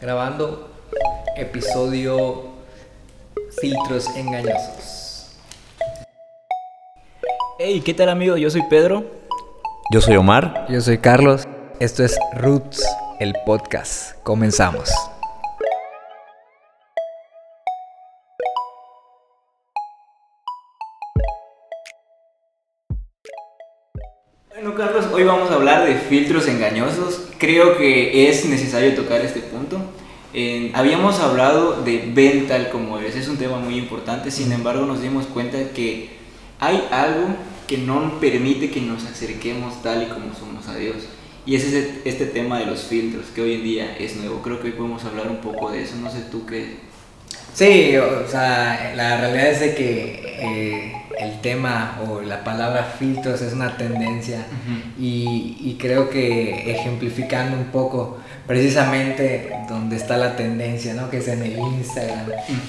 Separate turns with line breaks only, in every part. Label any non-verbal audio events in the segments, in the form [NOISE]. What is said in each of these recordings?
grabando episodio Filtros engañosos.
Hey, ¿qué tal amigo? Yo soy Pedro.
Yo soy Omar.
Yo soy Carlos. Esto es Roots, el podcast. Comenzamos.
Bueno, Carlos, hoy vamos a hablar de filtros engañosos. Creo que es necesario tocar este punto. Eh, habíamos hablado de ven tal como eres, es un tema muy importante, sin embargo nos dimos cuenta que hay algo que no permite que nos acerquemos tal y como somos a Dios. Y ese es este tema de los filtros, que hoy en día es nuevo. Creo que hoy podemos hablar un poco de eso. No sé tú qué.
Sí, o sea, la realidad es de que eh, el tema o la palabra filtros es una tendencia y, y, creo que ejemplificando un poco precisamente donde está la tendencia, ¿no? Que es en el Instagram,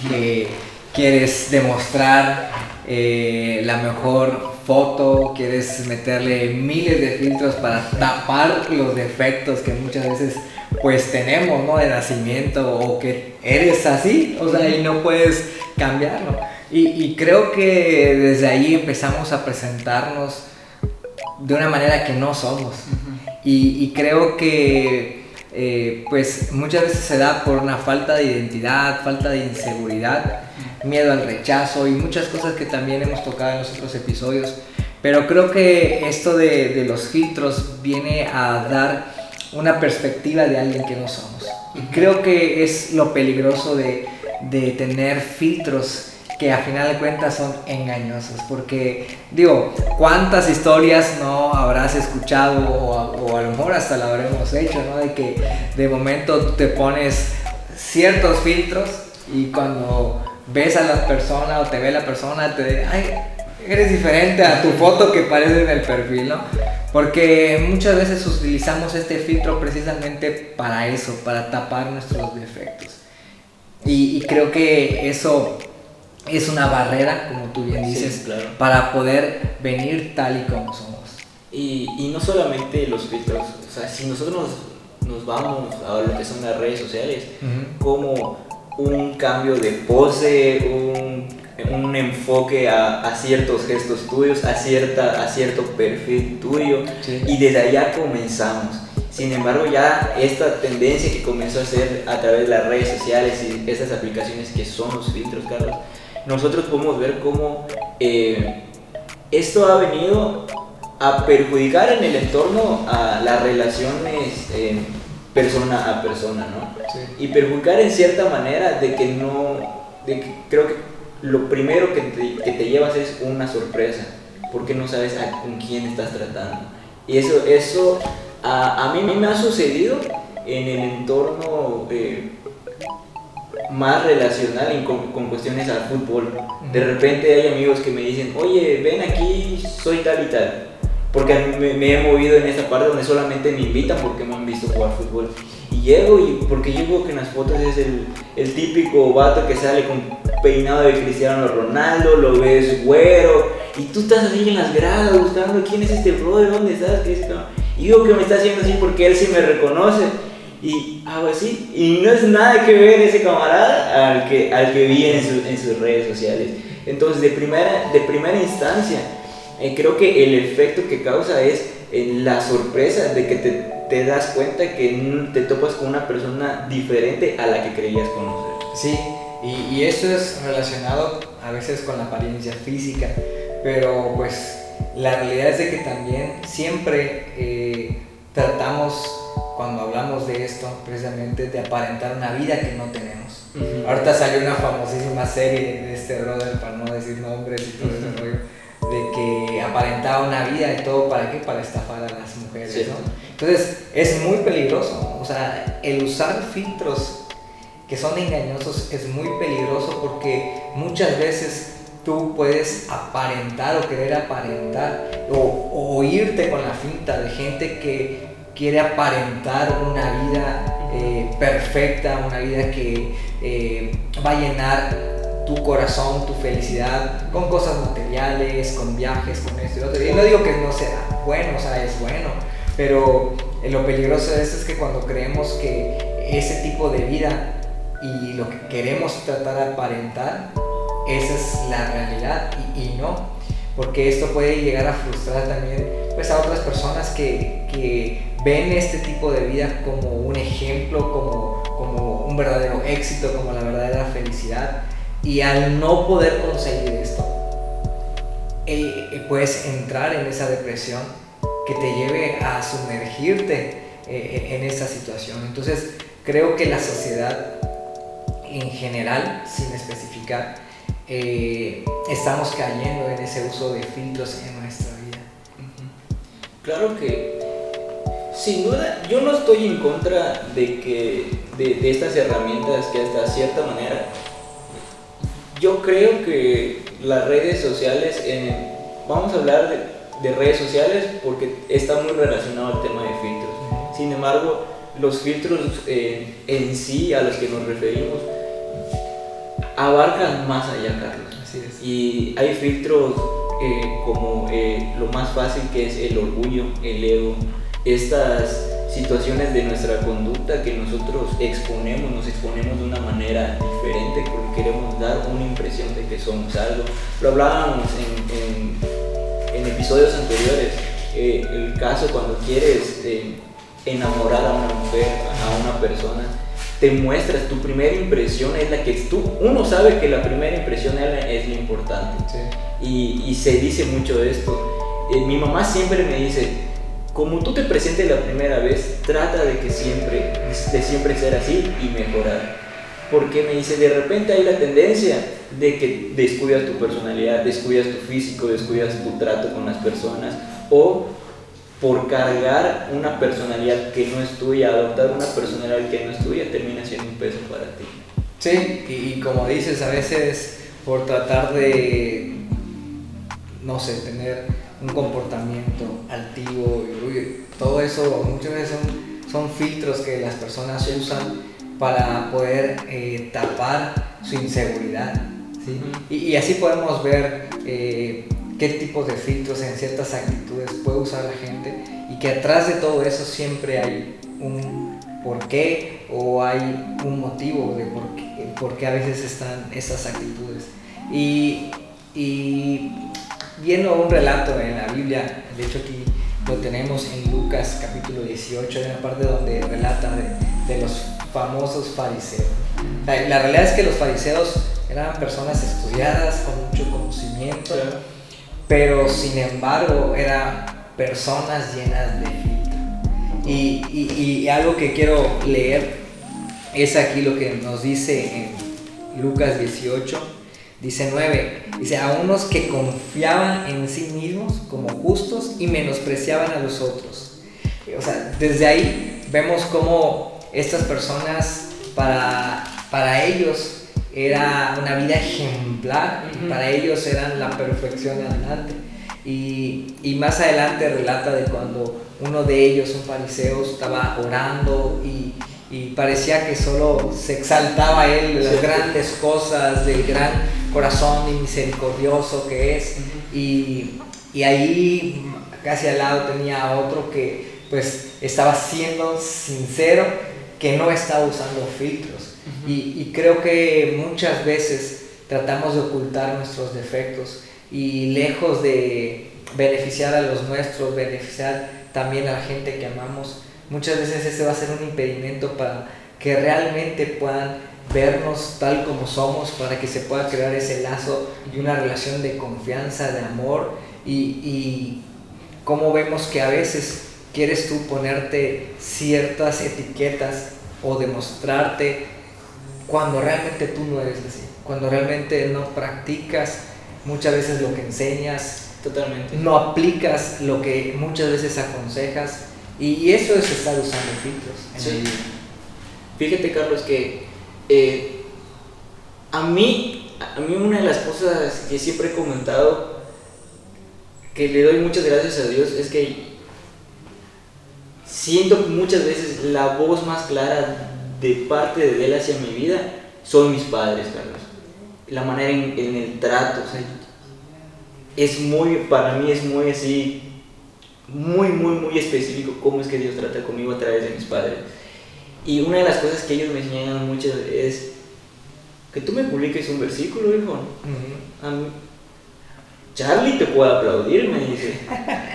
que quieres demostrar eh, la mejor foto, quieres meterle miles de filtros para tapar los defectos que muchas veces pues tenemos, ¿no? De nacimiento o que eres así, o sea, y no puedes cambiarlo. Y, y creo que desde ahí empezamos a presentarnos de una manera que no somos. y, y, creo que eh, pues muchas veces se da por una falta de identidad, falta de inseguridad, miedo al rechazo y muchas cosas que también hemos tocado en los otros episodios. Pero creo que esto de, de los filtros viene a dar una perspectiva de alguien que no somos. Y creo que es lo peligroso de, de tener filtros que a final de cuentas son engañosos. Porque, digo, ¿cuántas historias no habrás escuchado o a, o hasta la habremos hecho, ¿no? De que de momento te pones ciertos filtros y cuando ves a la persona o te ve la persona, te ay, eres diferente a tu foto que parece en el perfil, ¿no? Porque muchas veces utilizamos este filtro precisamente para eso, para tapar nuestros defectos. Y creo que eso es una barrera, como tú bien dices,
sí, claro.
para poder venir tal y como somos.
Y, y, no solamente los filtros, o sea, si nosotros nos, nos vamos a lo que son las redes sociales, uh -huh. como un cambio de pose, un, un enfoque a, a, ciertos gestos tuyos, a, cierta, a cierto perfil tuyo, sí. y desde allá comenzamos. Sin embargo, ya esta tendencia que comenzó a hacer a través de las redes sociales y esas aplicaciones que son los filtros, Carlos, nosotros podemos ver cómo eh, esto ha venido a perjudicar en el entorno a las relaciones eh, persona a persona, ¿no?
Sí.
Y perjudicar en cierta manera de que no, de que creo que lo primero que te, que te llevas es una sorpresa, porque no sabes a, con quién estás tratando. Y eso, eso a, a mí me ha sucedido en el entorno... Eh, más relacional con, con, cuestiones al fútbol. De repente hay amigos que me dicen, oye, ven aquí, soy tal y tal. Porque me, me, he movido en esta parte donde solamente me invitan porque me han visto jugar fútbol. Y llego y porque yo veo que en las fotos es el, el típico vato que sale con peinado de Cristiano Ronaldo, lo ves güero, y tú estás así en las gradas buscando quién es este brother, dónde estás, ¿Qué es? Y digo que me está haciendo así porque él sí me reconoce y hago así y no es nada que ver ese camarada al que, al que vi en, su, en sus redes sociales. Entonces de primera, de primera instancia eh, creo que el efecto que causa es eh, la sorpresa de que te, te, das cuenta que te topas con una persona diferente a la que creías conocer.
Sí y, y eso es relacionado a veces con la apariencia física pero pues la realidad es de que también siempre eh, tratamos cuando hablamos de esto, precisamente de aparentar una vida que no tenemos. Uh -huh. Ahorita salió una famosísima serie de este brother, para no decir nombres y todo ese rollo, de que aparentaba una vida y todo, ¿para qué? Para estafar a las mujeres, sí. ¿no? Entonces, es muy peligroso, o sea, el usar filtros que son engañosos es muy peligroso porque muchas veces tú puedes aparentar o querer aparentar o, o irte con la finta de gente que quiere aparentar una vida eh, perfecta, una vida que eh, va a llenar tu corazón, tu felicidad, con cosas materiales, con viajes, con esto y otro. Y no digo que no sea bueno, o sea, es bueno, pero lo peligroso de esto es que cuando creemos que ese tipo de vida y lo que queremos tratar de aparentar, esa es la realidad y, no, porque esto puede llegar a frustrar también pues, a otras personas que ven este tipo de vida como un ejemplo, como, como un verdadero éxito, como la verdadera felicidad y al no poder conseguir esto, eh, eh, puedes entrar en esa depresión que te lleve a sumergirte eh, en esa situación. Entonces, creo que la sociedad en general, sin especificar, estamos cayendo en ese uso de filtros en nuestra vida.
Claro que, sin duda, yo no estoy en contra de que de estas herramientas que hasta cierta manera yo creo que las redes sociales, vamos a hablar de, redes sociales porque está muy relacionado al tema de filtros. Sin embargo, los filtros eh, en sí a los que nos referimos abarcan más allá, Carlos. Y hay filtros eh, como eh, lo más fácil que es el orgullo, el ego, estas situaciones de nuestra conducta que nosotros exponemos, nos exponemos de una manera diferente porque queremos dar una impresión de que somos algo. Lo hablábamos en, en, episodios anteriores, eh, el caso cuando quieres eh, enamorar a una mujer, a una persona, te muestras, tu primera impresión es la que tú, uno sabe que la primera impresión es, lo importante. Y, y, se dice mucho esto. Eh, mi mamá siempre me dice, como tú te presentes la primera vez, trata de que siempre, de siempre ser así y mejorar. Porque me dice, de repente hay la tendencia de que descuidas tu personalidad, descuidas tu físico, descuidas tu trato con las personas o por cargar una personalidad que no es tuya, adoptar una personalidad que no es tuya, termina siendo un peso para ti.
Sí, y, como dices, a veces por tratar de, no sé, tener un comportamiento altivo y todo eso muchas veces son, son filtros que las personas usan para poder eh, tapar su inseguridad. ¿sí? y, así podemos ver eh, qué tipos de filtros en ciertas actitudes puede usar la gente y que atrás de todo eso siempre hay un porqué o hay un motivo de por qué, a veces están esas actitudes. Y, y viendo un relato en la Biblia, de hecho aquí lo tenemos en Lucas capítulo 18, en la parte donde relata de, los famosos fariseos. La, realidad es que los fariseos eran personas estudiadas con mucho conocimiento, pero sin embargo eran personas llenas de filtro. Y, y algo que quiero leer es aquí lo que nos dice en Lucas 18 Dice 9, dice a unos que confiaban en sí mismos como justos y menospreciaban a los otros. O sea, desde ahí vemos cómo estas personas, para, para ellos, era una vida ejemplar, para ellos eran la perfección adelante. Y, y, más adelante relata de cuando uno de ellos, un fariseo, estaba orando y, y parecía que solo se exaltaba él las grandes cosas del gran corazón y misericordioso que es. y, y, ahí casi al lado tenía otro que pues estaba siendo sincero, que no estaba usando filtros. y, y creo que muchas veces tratamos de ocultar nuestros defectos y lejos de beneficiar a los nuestros, beneficiar también a la gente que amamos, muchas veces ese va a ser un impedimento para que realmente puedan vernos tal como somos, para que se pueda crear ese lazo y una relación de confianza, de amor y, y cómo vemos que a veces quieres tú ponerte ciertas etiquetas o demostrarte cuando realmente tú no eres así, cuando realmente no practicas muchas veces lo que enseñas,
Totalmente.
no aplicas lo que muchas veces aconsejas y, eso es estar usando filtros.
Fíjate Carlos que eh, a mí, a mí una de las cosas que siempre he comentado, que le doy muchas gracias a Dios, es que siento muchas veces la voz más clara de parte de Él hacia mi vida son mis padres, Carlos. La manera en, el trato, es muy, para mí es muy así, muy, muy, muy específico cómo es que Dios trata conmigo a través de mis padres. Y una de las cosas que ellos me enseñan mucho es que tú me publiques un versículo, hijo. A mí- Charlie te puede aplaudir, me dice.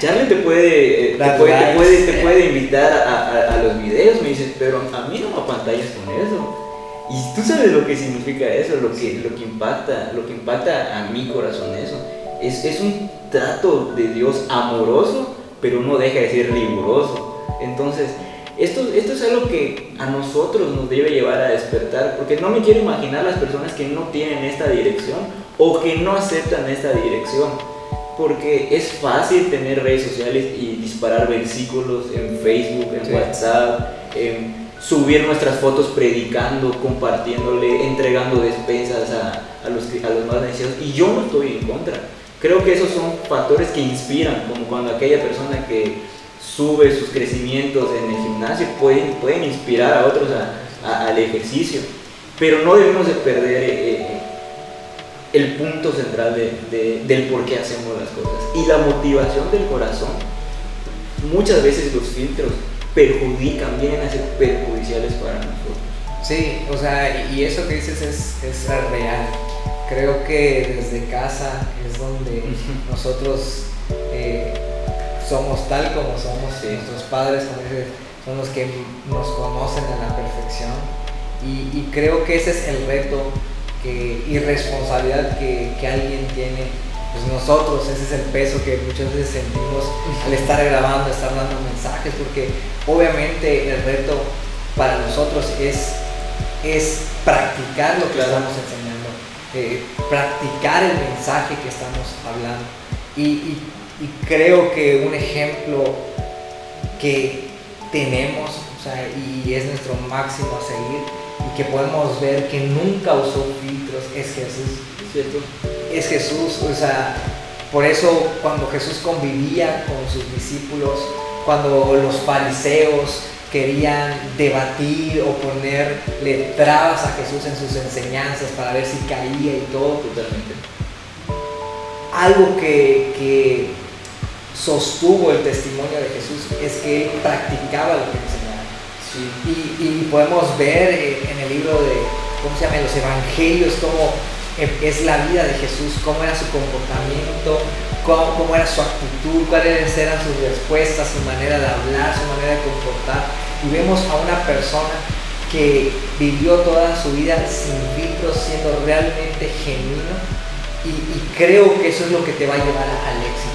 Charlie te puede, eh, te [LAUGHS] puede, te puede, te puede invitar a, a- a los videos, me dice, pero a mí no me apantallas con eso. Y tú sabes lo que significa eso, lo que, lo que impacta, lo que impacta a mi corazón eso. Es, es un trato de Dios amoroso, pero no deja de ser riguroso. Entonces, esto, esto es algo que a nosotros nos debe llevar a despertar, porque no me quiero imaginar las personas que no tienen esta dirección o que no aceptan esta dirección. Porque es fácil tener redes sociales y disparar versículos en Facebook, en
Sí.
WhatsApp, en subir nuestras fotos predicando, compartiéndole, entregando despensas a, a los, a los más necesitados. Y yo no estoy en contra. Creo que esos son factores que inspiran, como cuando aquella persona que sube sus crecimientos en el gimnasio pueden, pueden inspirar a otros a- a- al ejercicio. Pero no debemos de perder eh, eh, el punto central de- de- del por qué hacemos las cosas. Y la motivación del corazón, muchas veces los filtros perjudican, vienen a ser perjudiciales para nosotros.
Sí, o sea, y y eso que dices es, es real. Creo que desde casa es donde nosotros eh, somos tal como somos.
Sí.
Nuestros padres, como dices, son los que nos conocen a la perfección. Y, y creo que ese es el reto que, y responsabilidad que, que alguien tiene. Pues nosotros, ese es el peso que muchas veces sentimos al estar grabando, estar dando mensajes, porque obviamente el reto para nosotros es, es practicar lo que
Claro.
estamos enseñando, eh, practicar el mensaje que estamos hablando. Y, y- y creo que un ejemplo que tenemos, o sea, y es nuestro máximo a seguir, y que podemos ver que nunca usó filtros, es Jesús
¿Cierto?
es Jesús, o sea, por eso cuando Jesús convivía con sus discípulos, cuando los fariseos querían debatir o ponerle trabas a Jesús en sus enseñanzas para ver si caía y todo,
Totalmente.
algo que, que sostuvo el testimonio de Jesús es que él practicaba lo que enseñaba.
Sí.
Y, y podemos ver eh, en el libro de, ¿cómo se llama? Los evangelios, cómo eh, es la vida de Jesús, cómo era su comportamiento, cómo, cómo era su actitud, cuáles eran sus respuestas, su manera de hablar, su manera de comportar. Y vemos a una persona que vivió toda su vida sin filtros, siendo realmente genuino. Y, y creo que eso es lo que te va a llevar al éxito.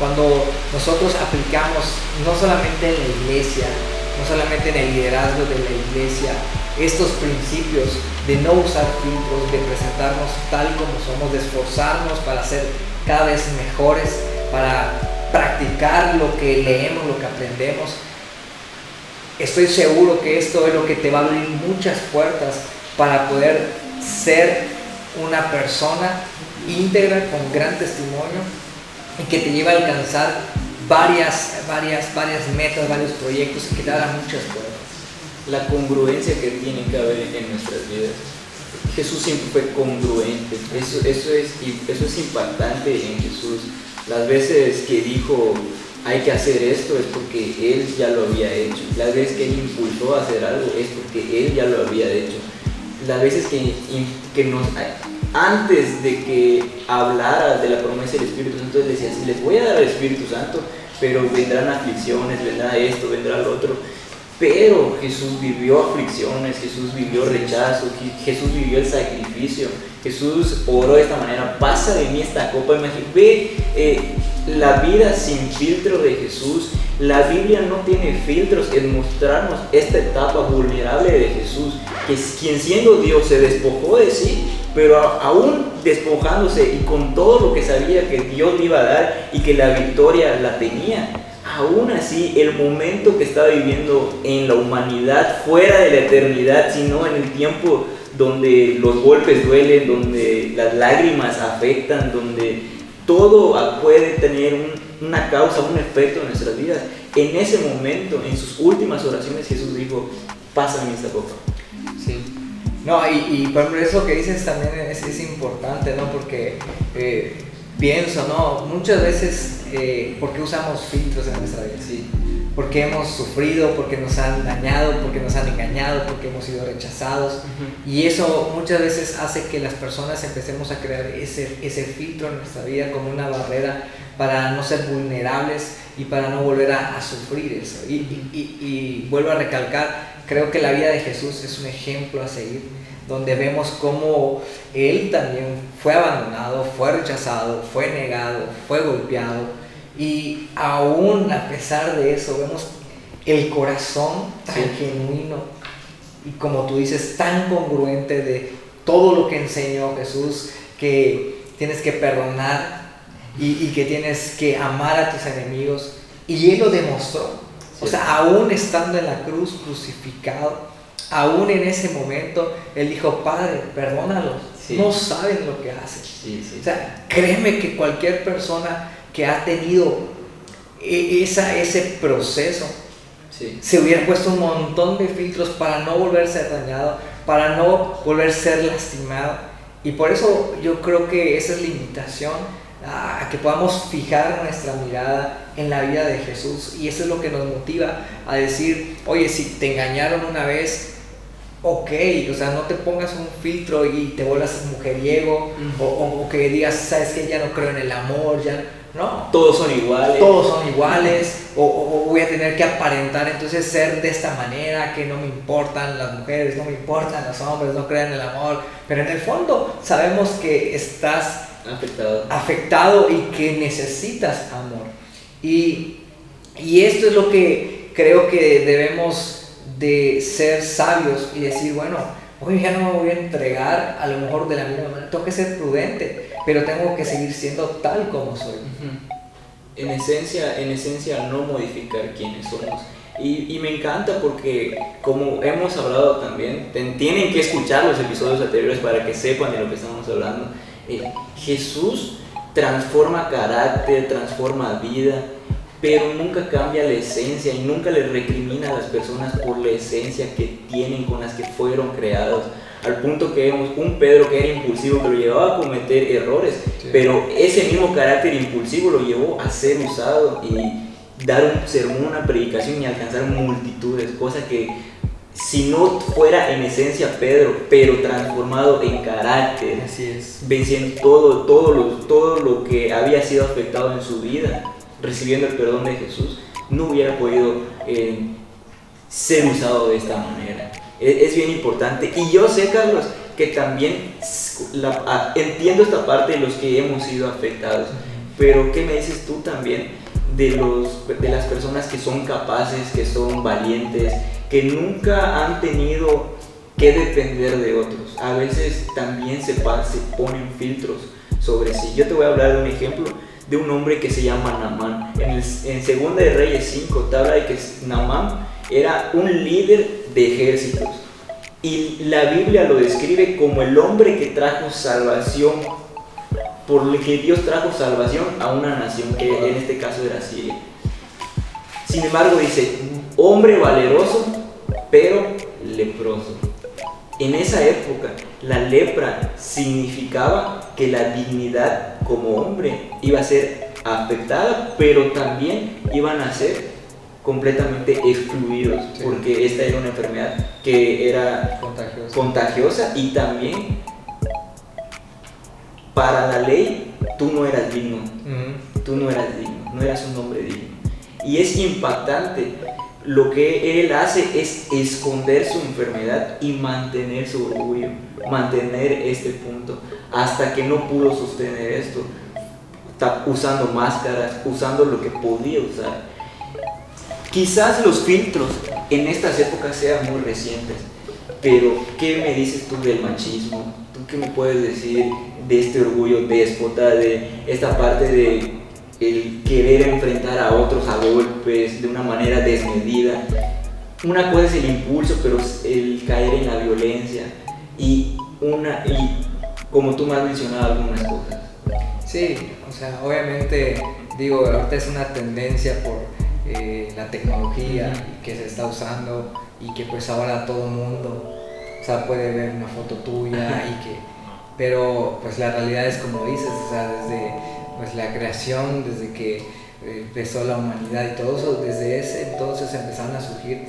Cuando nosotros aplicamos, no solamente en la iglesia, no solamente en el liderazgo de la iglesia, estos principios de no usar filtros, de presentarnos tal como somos, de esforzarnos para ser cada vez mejores, para practicar lo que leemos, lo que aprendemos. Estoy seguro que esto es lo que te va a abrir muchas puertas para poder ser una persona íntegra con gran testimonio que te lleve a alcanzar varias, varias, varias metas, varios proyectos y que te abran muchas puertas.
La congruencia que tiene que haber en nuestras vidas. Jesús siempre fue congruente. Eso, eso, es, y eso es impactante en Jesús. Las veces que dijo hay que hacer esto es porque Él ya lo había hecho. Las veces que Él impulsó a hacer algo es porque Él ya lo había hecho. Las veces que, que nos, antes de que hablara de la promesa del Espíritu Santo, Él decía, sí, les voy a dar el Espíritu Santo, pero vendrán aflicciones, vendrá esto, vendrá lo otro. Pero Jesús vivió aflicciones, Jesús vivió rechazo, Je- Jesús vivió el sacrificio, Jesús oró de esta manera, pasa de mí esta copa, imagínate, ve eh, la vida sin filtro de Jesús, la Biblia no tiene filtros en mostrarnos esta etapa vulnerable de Jesús, que quien siendo Dios se despojó de sí, pero aún despojándose y con todo lo que sabía que Dios le iba a dar y que la victoria la tenía, aún así el momento que estaba viviendo en la humanidad, fuera de la eternidad, sino en el tiempo donde los golpes duelen, donde las lágrimas afectan, donde todo puede tener un- una causa, un efecto en nuestras vidas. En ese momento, en sus últimas oraciones, Jesús dijo, pásame esta copa.
Sí. No, y, y por ejemplo, eso que dices también es, es importante, ¿no? Porque eh, pienso, ¿no? Muchas veces, eh, ¿por qué usamos filtros en nuestra vida?
Sí.
Porque hemos sufrido, porque nos han dañado, porque nos han engañado, porque hemos sido rechazados. Y eso muchas veces hace que las personas empecemos a crear ese, ese filtro en nuestra vida como una barrera para no ser vulnerables y para no volver a, sufrir eso. Y, y, y, vuelvo a recalcar, creo que la vida de Jesús es un ejemplo a seguir, donde vemos cómo Él también fue abandonado, fue rechazado, fue negado, fue golpeado y aún a pesar de eso, vemos el corazón tan genuino y como tú dices, tan congruente de todo lo que enseñó Jesús, que tienes que perdonar y, que tienes que amar a tus enemigos. Y Él lo demostró. O sea, aún estando en la cruz crucificado, aún en ese momento, Él dijo, Padre, perdónalos. No saben lo que hacen. o sea, créeme que cualquier persona que ha tenido e, esa, ese proceso, se hubiera puesto un montón de filtros para no volver a ser dañado, para no volver a ser lastimado. Y por eso yo creo que esa es la invitación a que podamos fijar nuestra mirada en la vida de Jesús. Y eso es lo que nos motiva a decir, oye, si te engañaron una vez, ok, o sea, no te pongas un filtro y te vuelvas mujeriego, o, o, que digas, sabes que ya no creo en el amor, ya ¿no?
Todos son iguales.
Todos son iguales, o, voy a tener que aparentar entonces ser de esta manera, que no me importan las mujeres, no me importan los hombres, no crean en el amor, pero en el fondo sabemos que estás
afectado,
afectado y que necesitas amor. Y, y esto es lo que creo que debemos de ser sabios y decir, bueno, hoy ya no me voy a entregar a lo mejor de la misma manera, tengo que ser prudente pero tengo que seguir siendo tal como soy.
En esencia, en esencia no modificar quiénes somos. Y, y, me encanta porque, como hemos hablado también, tienen que escuchar los episodios anteriores para que sepan de lo que estamos hablando. Eh, Jesús transforma carácter, transforma vida, pero nunca cambia la esencia y nunca le recrimina a las personas por la esencia que tienen con las que fueron creados al punto que vemos un Pedro que era impulsivo, que lo llevaba a cometer errores, pero ese mismo carácter impulsivo lo llevó a ser usado y dar un sermón, una predicación y alcanzar multitudes, cosa que si no fuera en esencia Pedro, pero transformado en carácter, venciendo todo, todo, lo, todo lo que había sido afectado en su vida, recibiendo el perdón de Jesús, no hubiera podido eh, ser usado de esta manera. Es, bien importante. Y yo sé, Carlos, que también la, entiendo esta parte de los que hemos sido afectados, pero ¿qué me dices tú también de, los, de las personas que son capaces, que son valientes, que nunca han tenido que depender de otros? A veces también se, se ponen filtros sobre sí. Yo te voy a hablar de un ejemplo de un hombre que se llama Namán. En, en Segunda de Reyes 5 te habla de que Namán era un líder de ejércitos. Y la Biblia lo describe como el hombre que trajo salvación, por el que Dios trajo salvación a una nación, que en este caso era Siria. Sin embargo, dice, hombre valeroso, pero leproso. En esa época, la lepra significaba que la dignidad como hombre iba a ser afectada, pero también iban a ser completamente excluidos, porque esta era una enfermedad que era contagiosa. y también para la ley tú no eras digno, tú no eras digno, no eras un hombre digno. Y es impactante, lo que él hace es esconder su enfermedad y mantener su orgullo, mantener este punto, hasta que no pudo sostener esto, usando máscaras, usando lo que podía usar Quizás los filtros en estas épocas sean muy recientes, pero ¿qué me dices tú del machismo? ¿Tú qué me puedes decir de este orgullo déspota, de esta parte de el querer enfrentar a otros a golpes de una manera desmedida? Una cosa es el impulso, pero el caer en la violencia y una y como tú me has mencionado algunas cosas.
Sí, o sea, obviamente digo, ahorita es una tendencia por eh, la tecnología que se está usando y que pues ahora todo el mundo o sea, puede ver una foto tuya y que pero pues la realidad es como dices, o sea, desde, pues la creación, desde que eh, empezó la humanidad y todo eso, desde ese entonces empezaron a surgir,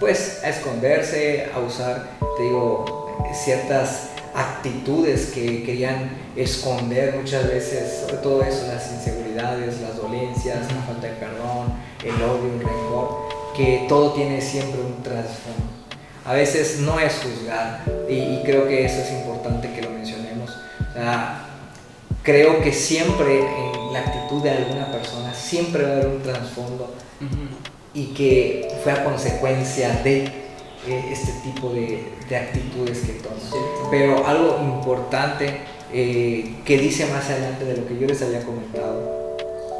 pues a esconderse, a usar, te digo, ciertas actitudes que querían esconder muchas veces, sobre todo eso, las inseguridades, las dolencias, la falta de perdón, el odio, el rencor, que todo tiene siempre un trasfondo. A veces no es juzgar y, creo que eso es importante que lo mencionemos. creo que siempre en la actitud de alguna persona siempre va a haber un trasfondo y que fue a consecuencia de eh, este tipo de, actitudes que toman. Pero algo importante eh, que dice más adelante de lo que yo les había comentado,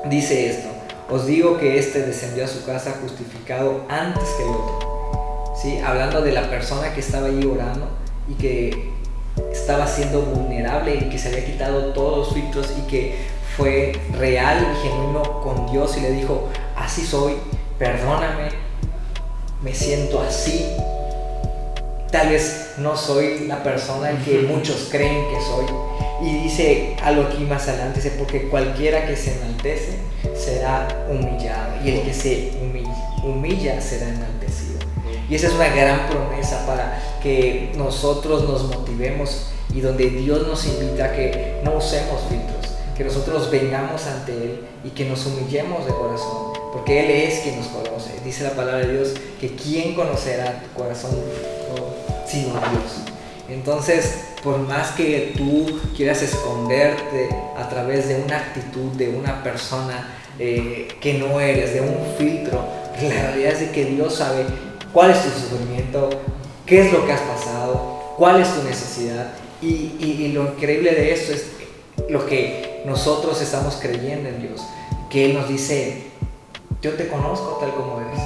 dice esto, os digo que este descendió a su casa justificado antes que el otro. ¿Sí? Hablando de la persona que estaba allí orando y que estaba siendo vulnerable y que se había quitado todos los filtros y que fue real y genuino con Dios y le dijo, así soy, perdóname, me siento así, tal vez no soy la persona que muchos creen que soy. Y dice algo aquí más adelante, dice, porque cualquiera que se enaltece será humillado y el que se humilla, será enaltecido. Y esa es una gran promesa para que nosotros nos motivemos y donde Dios nos invita a que no usemos filtros, que nosotros vengamos ante Él y que nos humillemos de corazón, porque Él es quien nos conoce. Dice la palabra de Dios que quien conocerá tu corazón sino Dios. Entonces, por más que tú quieras esconderte a través de una actitud de una persona eh, que no eres, de un filtro, la realidad es que Dios sabe cuál es tu sufrimiento, qué es lo que has pasado, cuál es tu necesidad. Y, lo increíble de esto es lo que nosotros estamos creyendo en Dios, que Él nos dice, yo te conozco tal como eres.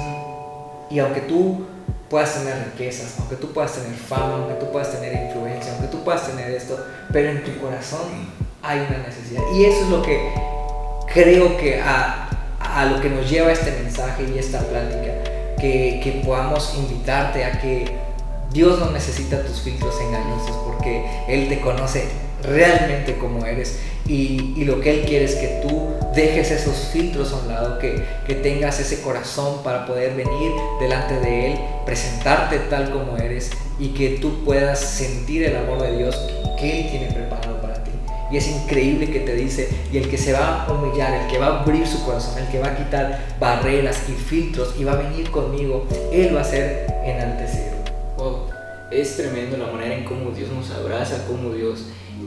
Y aunque tú puedas tener riquezas, aunque tú puedas tener fama, aunque tú puedas tener influencia, aunque tú puedas tener esto, pero en tu corazón hay una necesidad. Y eso es lo que creo que a lo que nos lleva este mensaje y esta plática, que, podamos invitarte a que Dios no necesita tus filtros engañosos porque Él te conoce realmente como eres y, lo que Él quiere es que tú dejes esos filtros a un lado, que, que tengas ese corazón para poder venir delante de Él, presentarte tal como eres y que tú puedas sentir el amor de Dios que Él tiene preparado. Y es increíble que te dice, y el que se va a humillar, el que va a abrir su corazón, el que va a quitar barreras y filtros y va a venir conmigo, Él va a ser enaltecido.
Es tremendo la manera en cómo Dios nos abraza, cómo Dios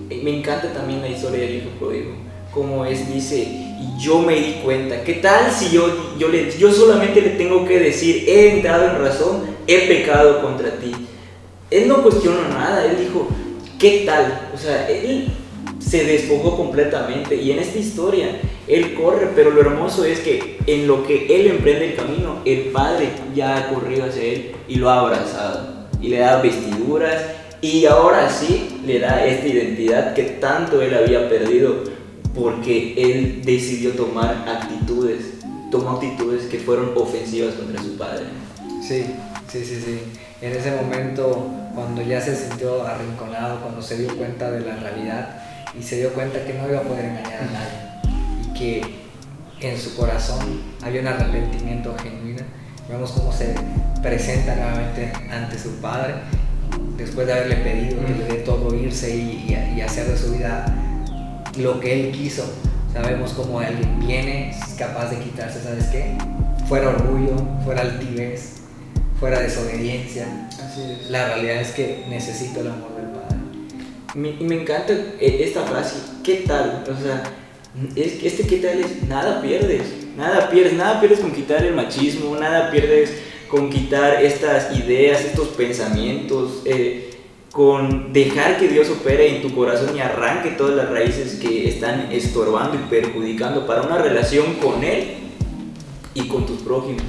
me encanta también la historia del hijo pródigo. Como es, dice, y yo me di cuenta, ¿qué tal si yo, yo, le, yo solamente le tengo que decir, he entrado en razón, he pecado contra ti? Él no cuestionó nada, él dijo, ¿qué tal? O sea, él se despojó completamente y en esta historia él corre, pero lo hermoso es que en lo que él emprende el camino, el Padre ya ha corrido hacia él y lo ha abrazado y le da vestiduras y ahora sí le da esta identidad que tanto él había perdido porque él decidió tomar actitudes, tomó actitudes que fueron ofensivas contra su padre.
Sí, sí, sí, sí. En ese momento, cuando ya se sintió arrinconado, cuando se dio cuenta de la realidad y se dio cuenta que no iba a poder engañar a nadie y que en su corazón había un arrepentimiento genuino, vemos cómo se presenta nuevamente ante su padre después de haberle pedido que le dé todo irse y, hacer de su vida lo que él quiso, sabemos como alguien viene, es capaz de quitarse, ¿sabes qué? Fuera orgullo, fuera altivez, fuera desobediencia. La realidad es que necesito el amor.
Me, me encanta eh, esta frase, ¿qué tal? O sea, es, este qué tal es, nada pierdes, nada pierdes, nada pierdes con quitar el machismo, nada pierdes con quitar estas ideas, estos pensamientos, eh, con dejar que Dios opere en tu corazón y arranque todas las raíces que están estorbando y perjudicando para una relación con Él y con tus prójimos.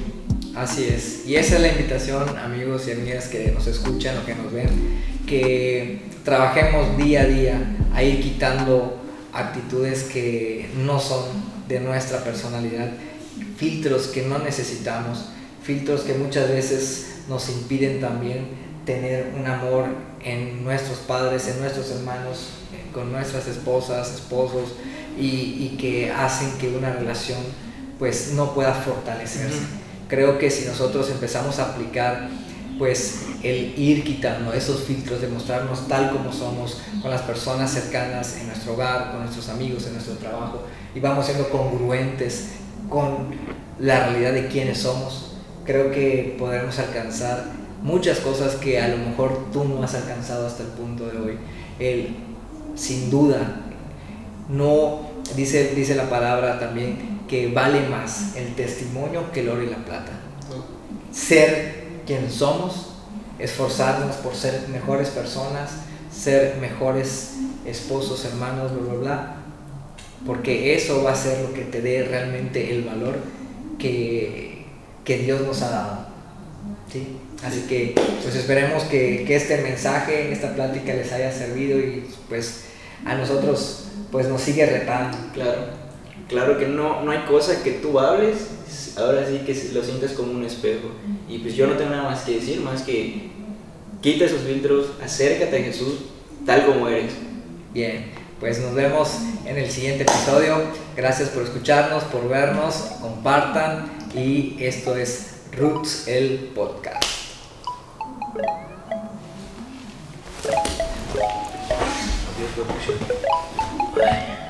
Así es, y esa es la invitación, amigos y amigas que nos escuchan o que nos ven, que trabajemos día a día a ir quitando actitudes que no son de nuestra personalidad, filtros que no necesitamos filtros que muchas veces nos impiden también tener un amor en nuestros padres, en nuestros hermanos, con nuestras esposas, esposos, y, y que hacen que una relación pues no pueda fortalecerse. Creo que si nosotros empezamos a aplicar pues el ir quitando esos filtros de mostrarnos tal como somos con las personas cercanas en nuestro hogar, con nuestros amigos, en nuestro trabajo, y vamos siendo congruentes con la realidad de quiénes somos, creo que podremos alcanzar muchas cosas que a lo mejor tú no has alcanzado hasta el punto de hoy. El, sin duda, no, dice, dice la palabra también, que vale más el testimonio que el oro y la plata. Ser quien somos, esforzarnos por ser mejores personas, ser mejores esposos, hermanos, bla, bla, bla, porque eso va a ser lo que te dé realmente el valor que, que Dios nos ha dado. ¿sí? Así que pues esperemos que, que, este mensaje, esta plática les haya servido y pues a nosotros pues nos sigue retando.
Claro. Claro que no, no hay cosa que tú hables, ahora sí que lo sientes como un espejo. Y pues yo no tengo nada más que decir, más que quita esos filtros, acércate a Jesús tal como eres.
Bien, pues nos vemos en el siguiente episodio. Gracias por escucharnos, por vernos, compartan y esto es Roots el podcast. Adiós,